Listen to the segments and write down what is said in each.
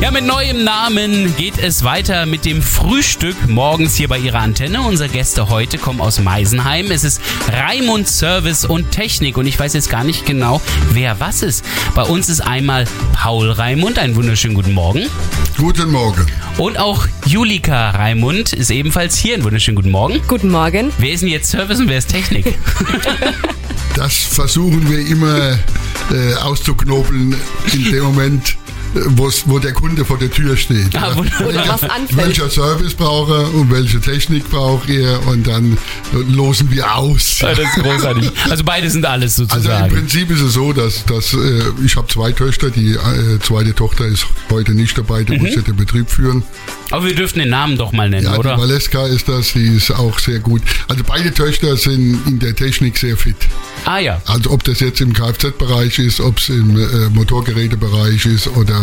Ja, mit neuem Namen geht es weiter mit dem Frühstück morgens hier bei Ihrer Antenne. Unsere Gäste heute kommen aus Meisenheim. Es ist Raimund Service und Technik und ich weiß jetzt gar nicht genau, wer was ist. Bei uns ist einmal Paul Raimund. Einen wunderschönen guten Morgen. Guten Morgen. Und auch Julika Raimund ist ebenfalls hier. Einen wunderschönen guten Morgen. Guten Morgen. Wer ist denn jetzt Service und wer ist Technik? Das versuchen wir immer äh, auszuknobeln in dem Moment, wo der Kunde vor der Tür steht. Ah, Ja. wunderbar. Oder was anfällt. Welcher Service braucht er und welche Technik braucht er und dann losen wir aus. Ja, das ist großartig. Also beide sind alles Also im sozusagen. Prinzip ist es so, dass, dass äh, ich habe zwei Töchter, die äh, zweite Tochter ist heute nicht dabei, die muss ja den Betrieb führen. Aber wir dürften den Namen doch mal nennen, Ja, oder? die Valeska ist das, die ist auch sehr gut. Also beide Töchter sind in der Technik sehr fit. Ah ja. Also ob das jetzt im Kfz-Bereich ist, ob es im äh, Motorgerätebereich ist oder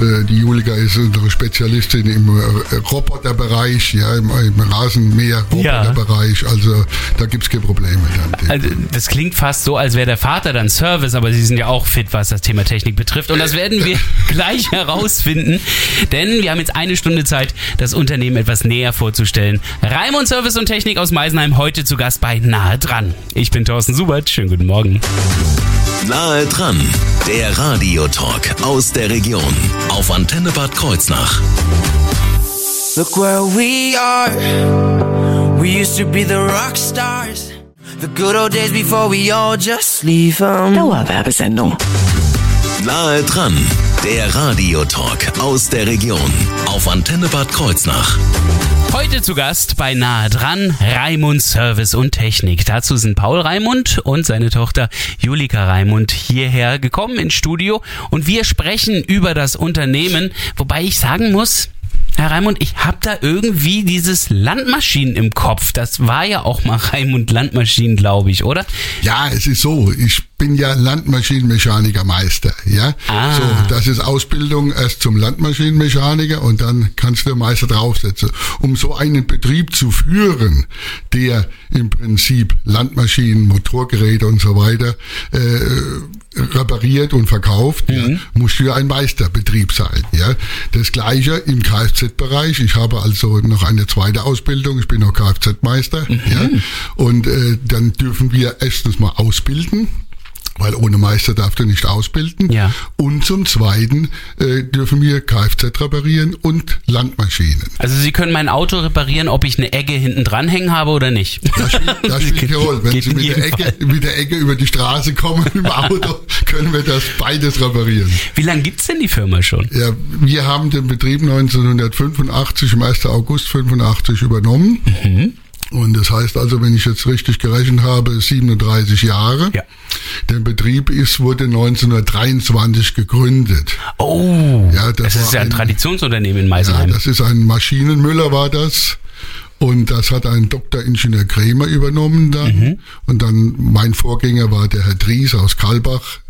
äh, die Julika ist unsere Spezialistin im äh, Roboterbereich, ja, im, im Rasenmäher-Roboterbereich. Also da gibt es keine Probleme. Also, das klingt fast so, als wäre der Vater dann Service, aber Sie sind ja auch fit, was das Thema Technik betrifft. Und das werden wir gleich herausfinden, denn wir haben jetzt eine Stunde Zeit, das Unternehmen etwas näher vorzustellen. Raimund Service und Technik aus Meisenheim heute zu Gast bei Nahe dran. Ich bin Thorsten Subert. Schönen guten Morgen. Nahe dran, der Radiotalk aus der Region auf Antenne Bad Kreuznach. Look where we are. We used to be the rock stars. The good old days before we all just leave 'em. Dauerwerbesendung. Nahe dran, der Radiotalk aus der Region auf Antenne Bad Kreuznach. Heute zu Gast bei Nahe dran Raimund Service und Technik. Dazu sind Paul Raimund und seine Tochter Julika Raimund hierher gekommen ins Studio und wir sprechen über das Unternehmen, wobei ich sagen muss, Herr Raimund, ich habe da irgendwie dieses Landmaschinen im Kopf. Das war ja auch mal Raimund Landmaschinen, glaube ich, oder? Ja, es ist so. Ich bin ja Landmaschinenmechanikermeister. Ja, Ah. so das ist Ausbildung erst zum Landmaschinenmechaniker und dann kannst du Meister draufsetzen. Um so einen Betrieb zu führen, der im Prinzip Landmaschinen, Motorgeräte und so weiter äh, repariert und verkauft, ja, musst du ja ein Meisterbetrieb sein. Ja, das Gleiche im Kfz-Bereich. Ich habe also noch eine zweite Ausbildung. Ich bin noch Kfz-Meister. Ja, und äh, dann dürfen wir erstens mal ausbilden. Weil ohne Meister darfst du nicht ausbilden. Ja. Und zum Zweiten äh, dürfen wir Kfz reparieren und Landmaschinen. Also Sie können mein Auto reparieren, ob ich eine Egge hinten dran hängen habe oder nicht. Das spielt, das spielt keine Rolle. Wenn Sie mit der, Ecke, mit der Ecke über die Straße kommen im Auto, können wir das beides reparieren. Wie lange gibt's denn die Firma schon? Ja, wir haben den Betrieb 1985, am 1. August 85 übernommen. Mhm. Und das heißt also, wenn ich jetzt richtig gerechnet habe, 37 Jahre. Ja. Der Betrieb ist, wurde 1923 gegründet. Oh, Ja, das das ist ja ein ein- Traditionsunternehmen in Ja, Meisenheim. das ist ein Maschinenmüller war das. Und das hat ein Dr. Ingenieur Krämer übernommen dann. Mhm. Und dann mein Vorgänger war der Herr Dries aus Kalbach.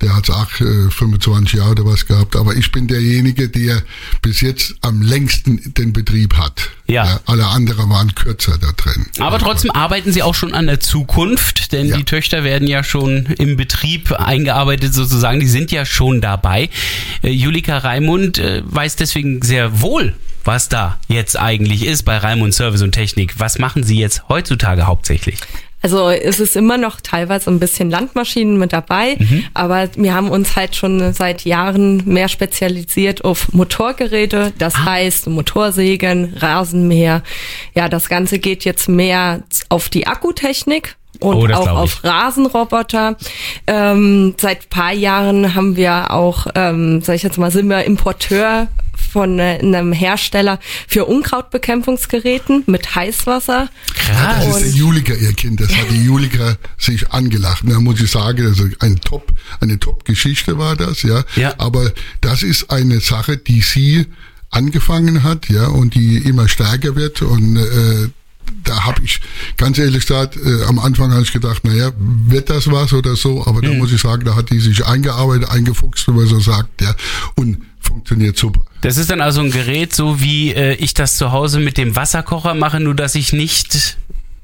Der hat auch äh, 25 Jahre oder was gehabt. Aber ich bin derjenige, der bis jetzt am längsten den Betrieb hat. Ja. alle anderen waren kürzer da drin. Aber trotzdem arbeiten Sie auch schon an der Zukunft, denn Ja. die Töchter werden ja schon im Betrieb eingearbeitet sozusagen, die sind ja schon dabei. Äh, Julika Raimund äh, weiß deswegen sehr wohl, was da jetzt eigentlich ist bei Raimund Service und Technik. Was machen Sie jetzt heutzutage hauptsächlich? Also es ist immer noch teilweise ein bisschen Landmaschinen mit dabei, aber wir haben uns halt schon seit Jahren mehr spezialisiert auf Motorgeräte. Das heißt Motorsägen, Rasenmäher. Ja, das Ganze geht jetzt mehr auf die Akkutechnik. Und Oh, auch auf Rasenroboter. Ähm, seit paar Jahren haben wir auch, ähm, sag ich jetzt mal, sind wir Importeur von äh, einem Hersteller für Unkrautbekämpfungsgeräten mit Heißwasser. Das ist die Julika, ihr Kind. Das hat die Julika sich angelacht. Da muss ich sagen, also ein Top, eine Top-Geschichte war das, ja. Ja. Aber das ist eine Sache, die sie angefangen hat, ja, und die immer stärker wird und äh, da habe ich ganz ehrlich gesagt, äh, am Anfang habe ich gedacht, naja, wird das was oder so, aber da muss ich sagen, da hat die sich eingearbeitet, eingefuchst, wie man so sagt, ja, und funktioniert super. Das ist dann also ein Gerät, so wie äh, ich das zu Hause mit dem Wasserkocher mache, nur dass ich nicht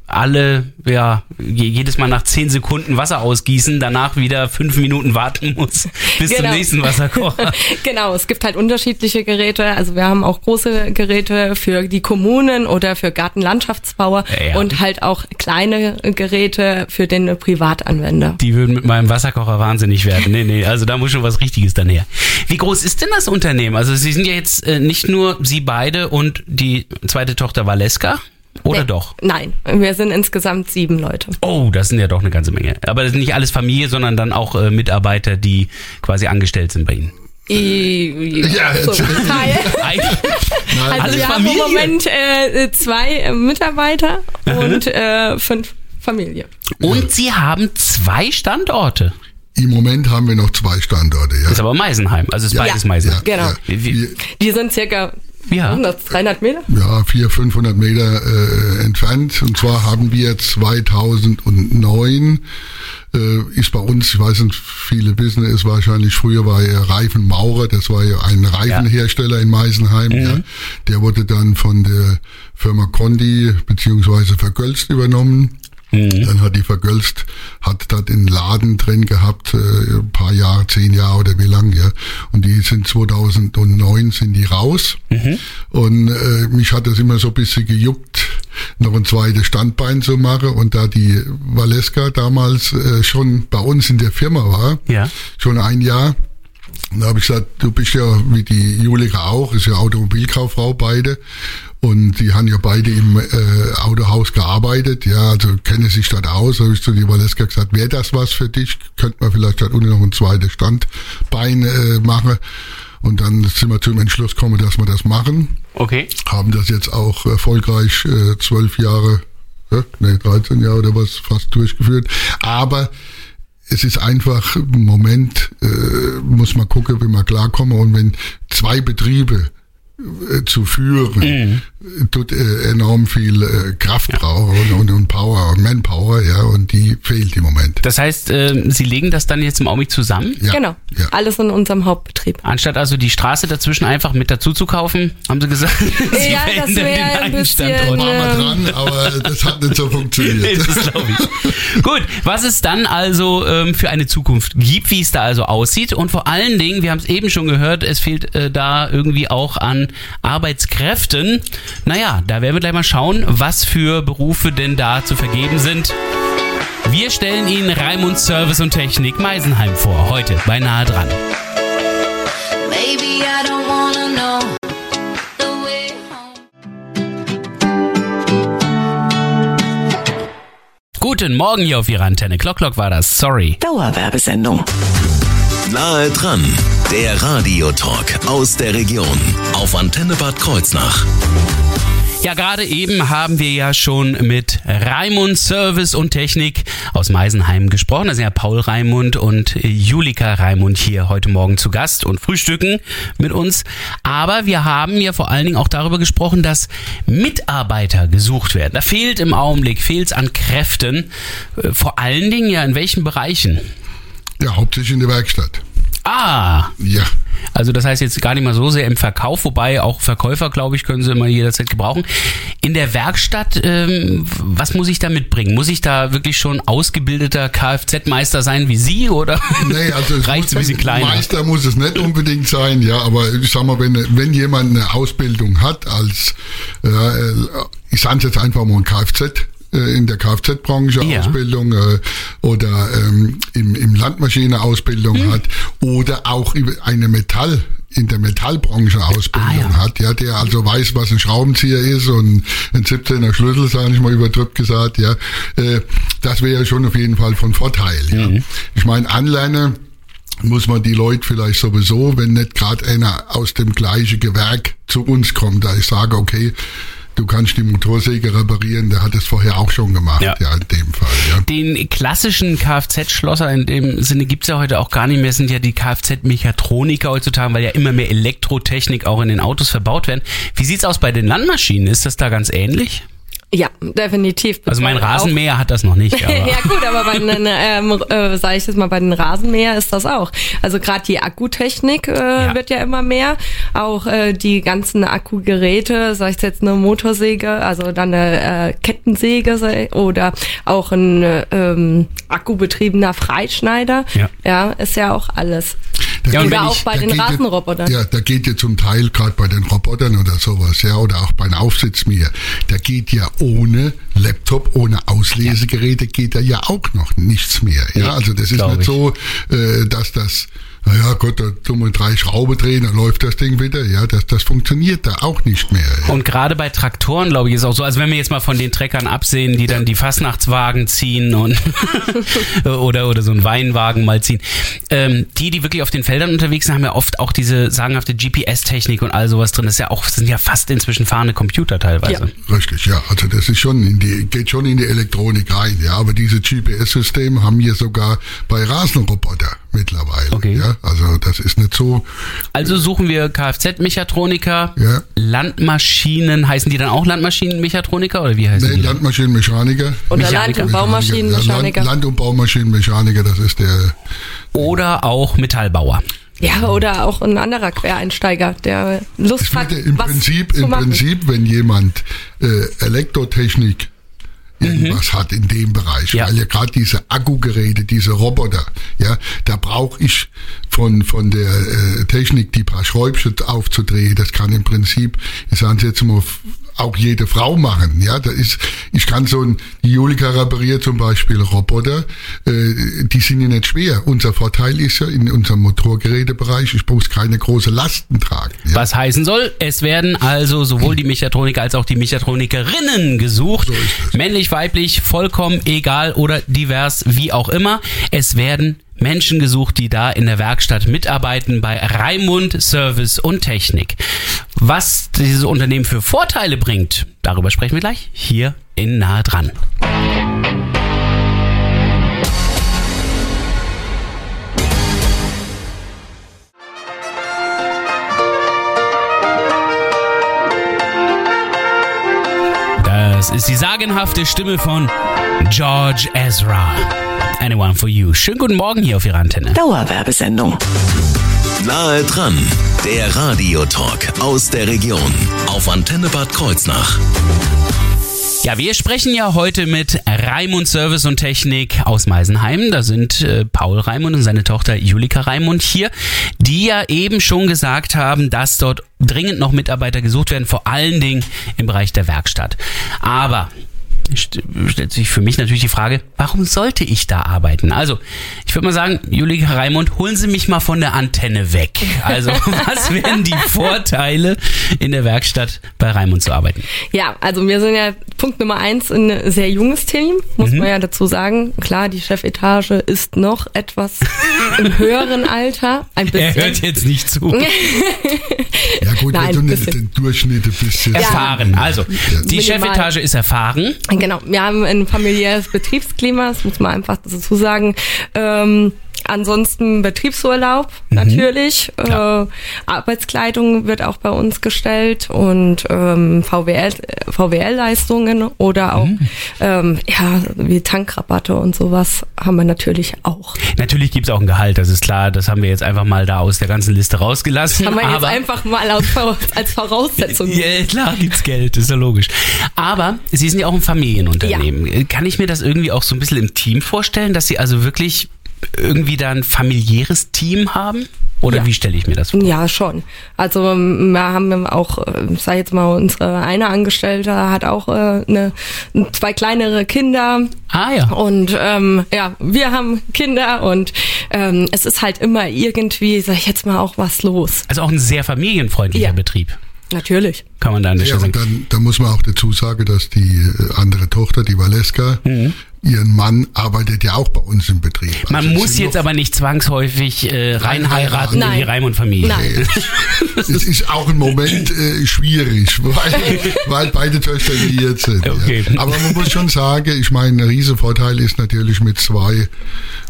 alle, ja, je- jedes Mal nach zehn Sekunden Wasser ausgießen, danach wieder fünf Minuten warten muss bis zum Genau. nächsten Wasserkocher. genau, es gibt halt unterschiedliche Geräte. Also wir haben auch große Geräte für die Kommunen oder für Gartenlandschaftsbauer Ja, ja. und halt auch kleine Geräte für den Privatanwender. Die würden mit meinem Wasserkocher wahnsinnig werden. Nee, nee, also da muss schon was Richtiges dann her. Wie groß ist denn das Unternehmen? Also Sie sind ja jetzt äh, nicht nur Sie beide und die zweite Tochter Valeska, oder Nee, doch? Nein, wir sind insgesamt sieben Leute. Oh, das sind ja doch eine ganze Menge. Aber das sind nicht alles Familie, sondern dann auch äh, Mitarbeiter, die quasi angestellt sind bei Ihnen. I, Ja, so, Teil. Also alles wir Familie. haben im Moment äh, zwei äh, Mitarbeiter und äh, fünf Familie. Und Sie haben zwei Standorte. Im Moment haben wir noch zwei Standorte, ja. Ist aber Meisenheim, also ist Ja. beides Ja, Meisenheim. Genau. Ja, Wie- wie- wir, Die sind circa Ja. 100, 300 Meter. ja, 400, 500 Meter äh, entfernt. Und zwar haben wir 2009, äh, ist bei uns, ich weiß nicht, viele wissen es wahrscheinlich, früher war ja Reifen Maurer, das war ja ein Reifenhersteller in Meisenheim. Ja. Der wurde dann von der Firma Condi beziehungsweise Vergölst übernommen. Dann hat die Vergölst, hat da den Laden drin gehabt, äh, ein paar Jahre, zehn Jahre oder wie lang, ja. Und die sind 2009 sind die raus. Und äh, mich hat das immer so ein bisschen gejuckt, noch ein zweites Standbein zu machen. Und da die Valeska damals äh, schon bei uns in der Firma war, Ja. schon ein Jahr, da habe ich gesagt, du bist ja wie die Julika auch, ist ja Automobilkauffrau beide. Und die haben ja beide im äh, Autohaus gearbeitet, ja, also kennen sich dort aus. Da habe ich zu die Valeska gesagt, wäre das was für dich? Könnte man vielleicht dort unten noch ein zweites Standbein äh, machen. Und dann sind wir zum Entschluss gekommen, dass wir das machen. Okay. Haben das jetzt auch erfolgreich äh, zwölf Jahre, ja, nee, 13 Jahre oder was fast durchgeführt. Aber es ist einfach im Moment, äh, muss man gucken, wie man klarkommen. Und wenn zwei Betriebe äh, zu führen, äh, tut äh, enorm viel äh, Kraft brauchen und, und, Power und Manpower, ja, und die fehlt im Moment. Das heißt, äh, Sie legen das dann jetzt im Augenblick zusammen? Ja, Genau. Ja. Alles in unserem Hauptbetrieb. Anstatt also die Straße dazwischen einfach mit dazu zu kaufen, haben Sie gesagt, Sie Ja, das wäre den ein bisschen, Standort. Wir Ähm. dran, aber das hat nicht so funktioniert. Das glaube ich. Gut, was es dann also ähm, für eine Zukunft gibt, wie es da also aussieht und vor allen Dingen, wir haben es eben schon gehört, es fehlt äh, da irgendwie auch an Arbeitskräften. Naja, da werden wir gleich mal schauen, was für Berufe denn da zu vergeben sind. Wir stellen Ihnen Raimund Service und Technik Meisenheim vor, heute bei Nahe dran. Maybe I don't wanna know the way home. Guten Morgen hier auf Ihrer Antenne. Clock Clock war das, sorry. Dauerwerbesendung. Nahe dran, der Radiotalk aus der Region auf Antenne Bad Kreuznach. Ja, gerade eben haben wir ja schon mit Raimund Service und Technik aus Meisenheim gesprochen. Da sind ja Paul Raimund und Julika Raimund hier heute Morgen zu Gast und frühstücken mit uns. Aber wir haben ja vor allen Dingen auch darüber gesprochen, dass Mitarbeiter gesucht werden. Da fehlt im Augenblick, fehlt es an Kräften. Äh, Vor allen Dingen ja in welchen Bereichen? Ja, hauptsächlich in der Werkstatt. Ah, Ja. also das heißt jetzt gar nicht mal so sehr im Verkauf, wobei auch Verkäufer, glaube ich, können sie immer jederzeit gebrauchen. In der Werkstatt, ähm, was muss ich da mitbringen? Muss ich da wirklich schon ausgebildeter Kfz-Meister sein wie Sie oder Nee, also es reicht es ein bisschen kleiner? Meister muss es nicht unbedingt sein, ja, aber ich sag mal, wenn, wenn jemand eine Ausbildung hat als, äh, ich sage jetzt einfach mal ein Kfz, äh, in der Kfz-Branche Ja. Ausbildung äh, oder ähm, im, im Landmaschine-Ausbildung Hm. hat oder auch eine Metall in der Metallbranche Ausbildung Ah, ja. hat, ja, der also weiß, was ein Schraubenzieher ist und ein 17er Schlüssel, sage ich mal überdrückt gesagt, ja, äh, das wäre schon auf jeden Fall von Vorteil. Ja. Mhm. Ich meine, Anlernen muss man die Leute vielleicht sowieso, wenn nicht gerade einer aus dem gleichen Gewerk zu uns kommt, da ich sage, okay, du kannst die Motorsäge reparieren, der hat es vorher auch schon gemacht, Ja. ja, in dem Fall, ja. Den klassischen Kfz-Schlosser in dem Sinne gibt's ja heute auch gar nicht mehr, sind ja die Kfz-Mechatroniker heutzutage, weil ja immer mehr Elektrotechnik auch in den Autos verbaut werden. Wie sieht's aus bei den Landmaschinen? Ist das da ganz ähnlich? Ja, definitiv. Also mein Betreuen auch- Rasenmäher hat das noch nicht. Aber ja gut, aber bei den, ähm, äh, sage ich jetzt mal, bei den Rasenmäher ist das auch. Also gerade die Akkutechnik äh, wird ja immer mehr. Auch äh, die ganzen Akkugeräte, sei es jetzt eine Motorsäge, also dann eine äh, Kettensäge oder auch ein äh, ähm, akkubetriebener Freischneider. Ja. ja, ist ja auch alles. Da geht- oder auch bei den ja- Rasenrobotern. Ja, da geht ja zum Teil gerade bei den Robotern oder sowas, ja, oder auch bei den Aufsitzmäher, da geht ja ohne Laptop, ohne Auslesegeräte geht da ja auch noch nichts mehr. Ja, also das ist nicht ich. so, äh, dass das naja, Gott, da tun wir drei Schrauben drehen, dann läuft das Ding wieder. Ja, das, das funktioniert da auch nicht mehr. Ja. Und gerade bei Traktoren, glaube ich, ist auch so, also wenn wir jetzt mal von den Treckern absehen, die dann die Fastnachtswagen ziehen und oder, oder so einen Weinwagen mal ziehen, ähm, die, die wirklich auf den Feldern unterwegs sind, haben ja oft auch diese sagenhafte GPS-Technik und all sowas drin. Das ist ja auch, das sind ja fast inzwischen fahrende Computer teilweise. Richtig, ja. Also das ist schon in die, geht schon in die Elektronik rein, ja. Aber diese GPS-Systeme haben wir sogar bei Rasenroboter mittlerweile. Okay. Ja, also das ist nicht so. Also suchen wir Kfz-Mechatroniker, Ja. Landmaschinen, heißen die dann auch Landmaschinenmechatroniker oder wie heißen Nee, die? Landmaschinenmechaniker. Oder Mechaniker. Land- und Baumaschinenmechaniker. Ja, Land, Land- und Baumaschinenmechaniker, das ist der. Oder auch Metallbauer. Ja, oder auch ein anderer Quereinsteiger, der Lust hat, im was Prinzip, zu im. Prinzip, wenn jemand äh, Elektrotechnik irgendwas hat in dem Bereich, Ja. weil ja gerade diese Akkugeräte, diese Roboter, ja, da brauche ich von von der äh, Technik die paar Schräubchen aufzudrehen. Das kann im Prinzip, ich sage jetzt mal, auch jede Frau machen. Ja, da ist, ich kann so ein, die Julika repariert zum Beispiel Roboter, äh, die sind ja nicht schwer. Unser Vorteil ist ja in unserem Motorgerätebereich, ich muss keine große Lasten tragen. Ja. Was heißen soll, es werden also sowohl die Mechatroniker als auch die Mechatronikerinnen gesucht. Männlich, weiblich, vollkommen egal oder divers, wie auch immer. Es werden Menschen gesucht, die da in der Werkstatt mitarbeiten bei Raimund Service und Technik. Was dieses Unternehmen für Vorteile bringt, darüber sprechen wir gleich hier in Nahe dran. Das ist die sagenhafte Stimme von George Ezra. Anyone for you. Schönen guten Morgen hier auf Ihrer Antenne. Dauerwerbesendung. Nahe dran, der Radiotalk aus der Region auf Antenne Bad Kreuznach. Ja, wir sprechen ja heute mit Raimund Service und Technik aus Meisenheim. Da sind äh, Paul Raimund und seine Tochter Julika Raimund hier, die ja eben schon gesagt haben, dass dort dringend noch Mitarbeiter gesucht werden, vor allen Dingen im Bereich der Werkstatt. Aber stellt sich für mich natürlich die Frage, warum sollte ich da arbeiten? Also, ich würde mal sagen, Julika Raimund, holen Sie mich mal von der Antenne weg. Also, was wären die Vorteile in der Werkstatt bei Raimund zu arbeiten? Ja, also wir sind ja Punkt Nummer eins ein sehr junges Team, muss Mhm. man ja dazu sagen. Klar, die Chefetage ist noch etwas im höheren Alter. Ein bisschen. Er hört jetzt nicht zu. Ja gut, Nein, wenn du ein nicht bisschen. den Durchschnitt ein bisschen... Erfahren. Also, die Minimal. Chefetage ist erfahren. Genau, wir haben ein familiäres Betriebsklima, das muss man einfach dazu sagen. Ähm, ansonsten Betriebsurlaub natürlich, äh, Arbeitskleidung wird auch bei uns gestellt und ähm, VWL, VWL-Leistungen oder auch ähm, ja wie Tankrabatte und sowas haben wir natürlich auch. Natürlich gibt's auch ein Gehalt, das ist klar. Das haben wir jetzt einfach mal da aus der ganzen Liste rausgelassen. Haben wir jetzt einfach mal als, Vora- als Voraussetzung. Ja, klar gibt's Geld, ist ja logisch. Aber Sie sind ja auch ein Familienunternehmen. Kann ich mir das irgendwie auch so ein bisschen im Team vorstellen, dass Sie also wirklich irgendwie da ein familiäres Team haben? Oder Ja. wie stelle ich mir das vor? Ja, schon. Also ähm, wir haben auch, äh, ich sag jetzt mal, unsere eine Angestellte hat auch äh, eine, zwei kleinere Kinder. Ah ja. Und ähm, ja, wir haben Kinder und ähm, es ist halt immer irgendwie, sag ich jetzt mal, auch was los. Also auch ein sehr familienfreundlicher Ja. Betrieb. Natürlich. Kann man da der Ja, und sagen. dann, da muss man auch dazu sagen, dass die äh, andere Tochter, die Valeska, Mhm. Ihren Mann arbeitet ja auch bei uns im Betrieb. Man Also es muss jetzt aber nicht zwangsläufig äh, reinheiraten in Nein. die Raimund-Familie. Nein. Es ist auch im Moment äh, schwierig, weil, weil beide Töchter liiert sind. Okay. Ja. Aber man muss schon sagen, ich meine, ein Riesenvorteil ist natürlich mit zwei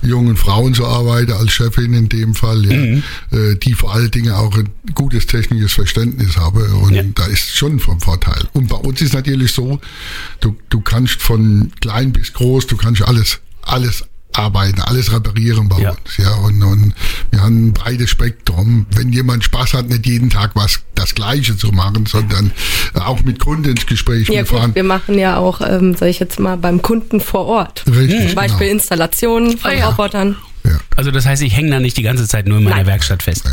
jungen Frauen zu arbeiten, als Chefin in dem Fall, ja, Mhm. äh, die vor allen Dingen auch ein gutes technisches Verständnis haben. Und Ja. da ist schon vom Vorteil. Und bei uns ist natürlich so, du, du kannst von klein bis groß, du kannst alles, alles arbeiten, alles reparieren bei Ja. uns. Ja, und, und wir haben ein breites Spektrum. Wenn jemand Spaß hat, nicht jeden Tag was das Gleiche zu machen, sondern auch mit Kunden ins Gespräch Ja wir fahren. gut, wir machen ja auch, ähm, sag ich jetzt mal, beim Kunden vor Ort. Richtig, Zum Beispiel genau. Installationen von Ah, ja. Robotern. Ja. Also das heißt, ich hänge da nicht die ganze Zeit nur in meiner Nein. Werkstatt fest.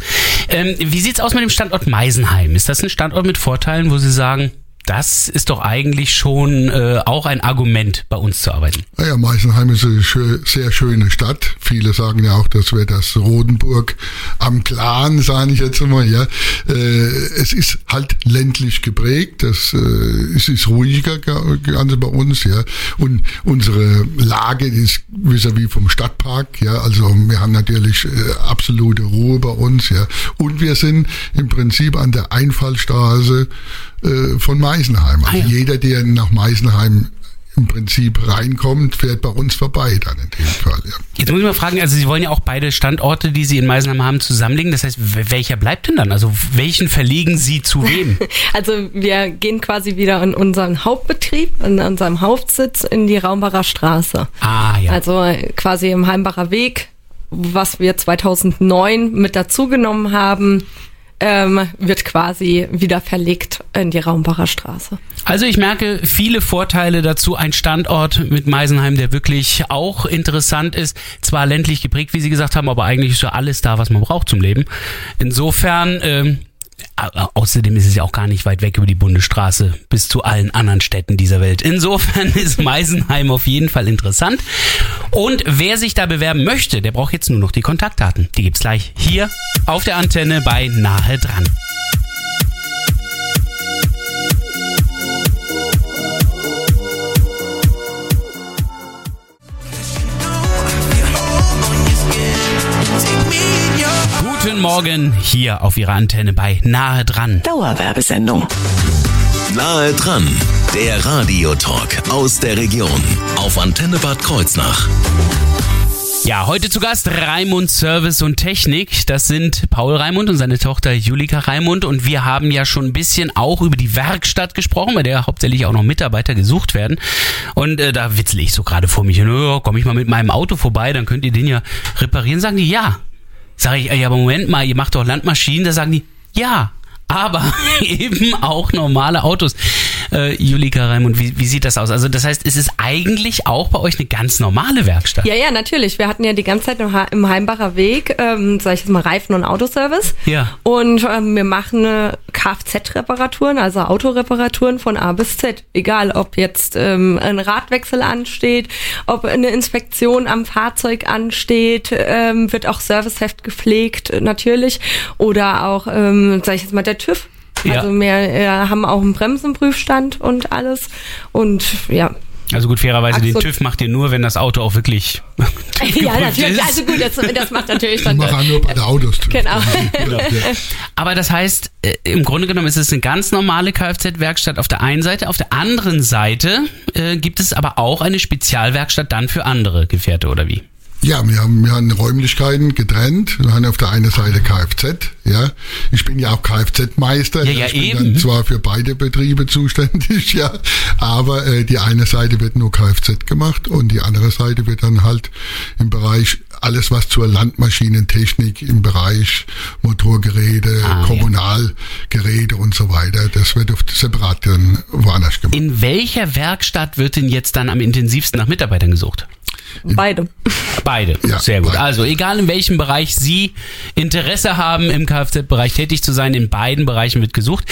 Ähm, wie sieht's aus mit dem Standort Meisenheim? Ist das ein Standort mit Vorteilen, wo Sie sagen, das ist doch eigentlich schon äh, auch ein Argument, bei uns zu arbeiten? Naja, Meisenheim ist eine schö sehr schöne Stadt. Viele sagen ja auch, das wäre das Rodenburg am Clan, sage ich jetzt mal. Ja, äh, es ist halt ländlich geprägt. Das, äh, es ist ruhiger ga- Ganze bei uns. Ja, und unsere Lage ist vis-à-vis vom Stadtpark. Ja, also wir haben natürlich äh, absolute Ruhe bei uns. Ja, und wir sind im Prinzip an der Einfallstraße äh, von Meisenheim. Also Ah, ja. jeder, der nach Meisenheim im Prinzip reinkommt, fährt bei uns vorbei dann in dem Fall. Ja. Jetzt muss ich mal fragen, also Sie wollen ja auch beide Standorte, die Sie in Meisenheim haben, zusammenlegen. Das heißt, welcher bleibt denn dann? Also welchen verlegen Sie zu wem? Also wir gehen quasi wieder in unseren Hauptbetrieb, in unserem Hauptsitz in die Raumbacher Straße. ah ja. Also quasi im Heimbacher Weg, was wir 2009 mit dazugenommen haben, ähm, wird quasi wieder verlegt in die Raumbacher Straße. Also ich merke viele Vorteile dazu. Ein Standort mit Meisenheim, der wirklich auch interessant ist. Zwar ländlich geprägt, wie Sie gesagt haben, aber eigentlich ist ja alles da, was man braucht zum Leben. Insofern, ähm, außerdem ist es ja auch gar nicht weit weg über die Bundesstraße bis zu allen anderen Städten dieser Welt. Insofern ist Meisenheim auf jeden Fall interessant. Und wer sich da bewerben möchte, der braucht jetzt nur noch die Kontaktdaten. Die gibt's gleich hier auf der Antenne bei Nahe dran. Guten Morgen hier auf Ihrer Antenne bei Nahe dran. Dauerwerbesendung. Nahe dran, der Radiotalk aus der Region auf Antenne Bad Kreuznach. Ja, heute zu Gast Raimund Service und Technik. Das sind Paul Raimund und seine Tochter Julika Raimund. Und wir haben ja schon ein bisschen auch über die Werkstatt gesprochen, bei der hauptsächlich auch noch Mitarbeiter gesucht werden. Und äh, da witzle ich so gerade vor mich. Und, oh, komme ich mal mit meinem Auto vorbei, dann könnt ihr den ja reparieren. Sagen die, ja. Sag ich, ja, aber Moment mal, ihr macht doch Landmaschinen. Da sagen die, ja. Aber eben auch normale Autos. Äh, Julika Raimund, wie, wie sieht das aus? Also das heißt, es ist eigentlich auch bei euch eine ganz normale Werkstatt. Ja, ja, natürlich. Wir hatten ja die ganze Zeit im, Ha- im Heimbacher Weg, ähm, sag ich jetzt mal, Reifen- und Autoservice. Ja. Und ähm, wir machen äh, Kfz-Reparaturen, also Autoreparaturen von A bis Z. Egal, ob jetzt ähm, ein Radwechsel ansteht, ob eine Inspektion am Fahrzeug ansteht, ähm, wird auch Serviceheft gepflegt, äh, natürlich. Oder auch, ähm, sag ich jetzt mal, der TÜV. Ja. Also wir äh, haben auch einen Bremsenprüfstand und alles. Und ja, Also gut, fairerweise, Ach den so. TÜV macht ihr nur, wenn das Auto auch wirklich ja, natürlich. ist. Also gut, das, das macht natürlich Ich dann. mache auch nur bei der Autos. Genau. Ja. Aber das heißt, äh, im Grunde genommen ist es eine ganz normale Kfz-Werkstatt auf der einen Seite. Auf der anderen Seite äh, gibt es aber auch eine Spezialwerkstatt dann für andere Gefährte, oder wie? Ja, wir haben, wir haben Räumlichkeiten getrennt. Wir haben auf der einen Seite Kfz, ja. Ich bin ja auch Kfz-Meister. Ja, ja, ich bin eben. dann zwar für beide Betriebe zuständig, ja, aber äh, die eine Seite wird nur Kfz gemacht und die andere Seite wird dann halt im Bereich alles, was zur Landmaschinentechnik im Bereich Motorgeräte, Ah, ja. Kommunalgeräte und so weiter, das wird auf separat dann woanders gemacht. In welcher Werkstatt wird denn jetzt dann am intensivsten nach Mitarbeitern gesucht? Beide. Beide. Ja, Sehr gut. beide. Also egal in welchem Bereich Sie Interesse haben, im Kfz-Bereich tätig zu sein, in beiden Bereichen wird gesucht.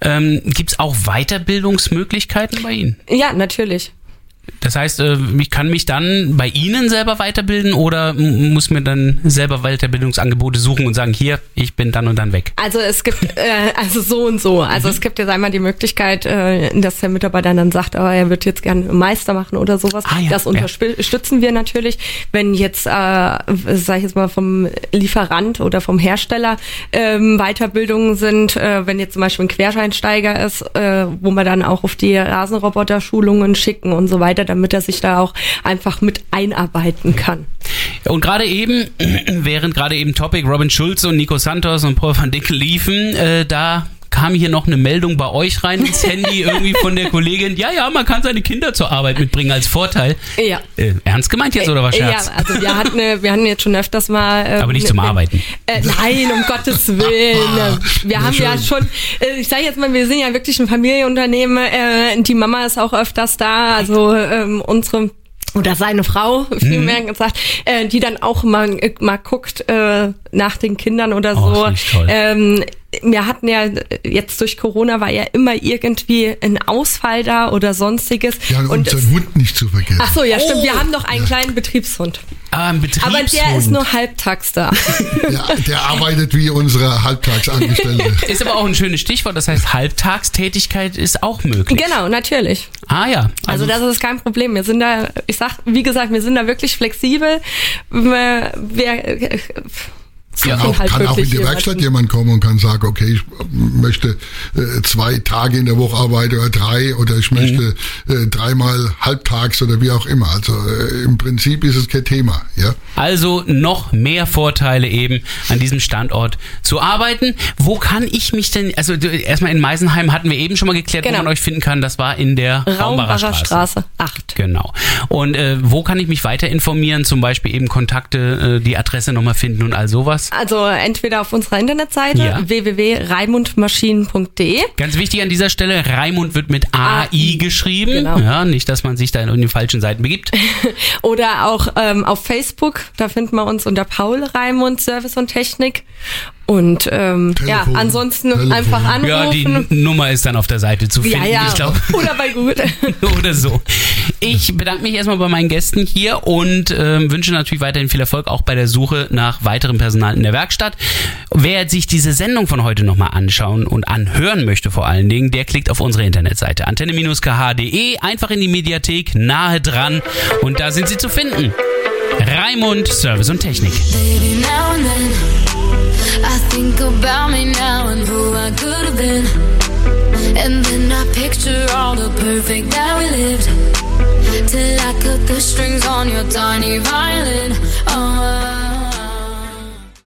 Ähm, Gibt es auch Weiterbildungsmöglichkeiten bei Ihnen? Ja, natürlich. Das heißt, äh, ich kann mich dann bei Ihnen selber weiterbilden oder muss mir dann selber Weiterbildungsangebote suchen und sagen, hier, ich bin dann und dann weg. Also es gibt äh, also so und so. Also es gibt jetzt einmal die Möglichkeit, äh, dass der Mitarbeiter dann sagt, oh, er wird jetzt gerne Meister machen oder sowas. Ah, ja, das ja. unterstützen wir natürlich. Wenn jetzt, äh, sag ich jetzt mal, vom Lieferant oder vom Hersteller ähm, Weiterbildungen sind, äh, wenn jetzt zum Beispiel ein Querscheinsteiger ist, äh, wo wir dann auch auf die Rasenroboter-Schulungen schicken und so weiter, damit er sich da auch einfach mit einarbeiten kann. Und gerade eben, während gerade eben Topic Robin Schulze und Nico Santos und Paul van Dickel liefen, äh, da kam hier noch eine Meldung bei euch rein ins Handy irgendwie von der Kollegin. Ja, ja, man kann seine Kinder zur Arbeit mitbringen als Vorteil. Ja. Äh, ernst gemeint jetzt oder was Scherz? Ja, also wir hatten, äh, wir hatten jetzt schon öfters mal. ähm, Aber nicht zum ne- Arbeiten. Äh, nein, um Gottes Willen. Wir haben ja schon, äh, ich sage jetzt mal, wir sind ja wirklich ein Familienunternehmen. Äh, die Mama ist auch öfters da, also ähm, unsere oder seine Frau, vielmehr Mhm. gesagt, äh, die dann auch mal, äh, mal guckt äh, nach den Kindern oder Oh, so. Ähm, wir hatten ja jetzt durch Corona war ja immer irgendwie ein Ausfall da oder sonstiges. Ja, und, Und unseren es- Hund nicht zu vergessen. Ach so, ja, stimmt. Oh. Wir haben doch einen kleinen Betriebshund. Ah, ein Aber der ist Betriebshund. nur halbtags da. Ja, der arbeitet wie unsere Halbtagsangestellte. Ist aber auch ein schönes Stichwort. Das heißt, Halbtagstätigkeit ist auch möglich. genau, natürlich. Ah ja. Also das ist kein Problem. Wir sind da, ich sag, wie gesagt, wir sind da wirklich flexibel. Wir, wir Kann, suchen auch, halt kann auch in die. Werkstatt jemand kommen und kann sagen, okay, ich möchte äh, zwei Tage in der Woche arbeiten oder drei oder ich möchte äh, dreimal halbtags oder wie auch immer. Also äh, im Prinzip ist es kein Thema, ja. Also noch mehr Vorteile eben an diesem Standort zu arbeiten. Wo kann ich mich denn, also erstmal in Meisenheim hatten wir eben schon mal geklärt, Genau. wo man euch finden kann. Das war in der Raumbacher Raumbacher Straße. Straße 8. Genau. Und äh, wo kann ich mich weiter informieren? Zum Beispiel eben Kontakte, äh, die Adresse nochmal finden und all sowas. Also entweder auf unserer Internetseite Ja. www.raimundmaschinen.de Ganz wichtig an dieser Stelle, Raimund wird mit AI, AI, geschrieben. genau. Ja, nicht, dass man sich da in die falschen Seiten begibt. oder auch ähm, auf Facebook. Da finden wir uns unter Paul Raimund Service und Technik. Und ähm, ja, Telefon. ansonsten Telefon. einfach Ja, die anrufen. Nummer ist dann auf der Seite zu finden. Ja, ja. Ich glaube. Oder bei Google. oder so. Ich bedanke mich erstmal bei meinen Gästen hier und ähm, wünsche natürlich weiterhin viel Erfolg auch bei der Suche nach weiterem Personal in der Werkstatt. Wer sich diese Sendung von heute nochmal anschauen und anhören möchte vor allen Dingen, der klickt auf unsere Internetseite antenne-kh.de, einfach in die Mediathek, nahe dran und da sind sie zu finden. Raimund, Service und Technik. Baby, now and then I think about me now and who I. And then I picture all the perfect that we lived. Till I cut the strings on your tiny violin. Oh,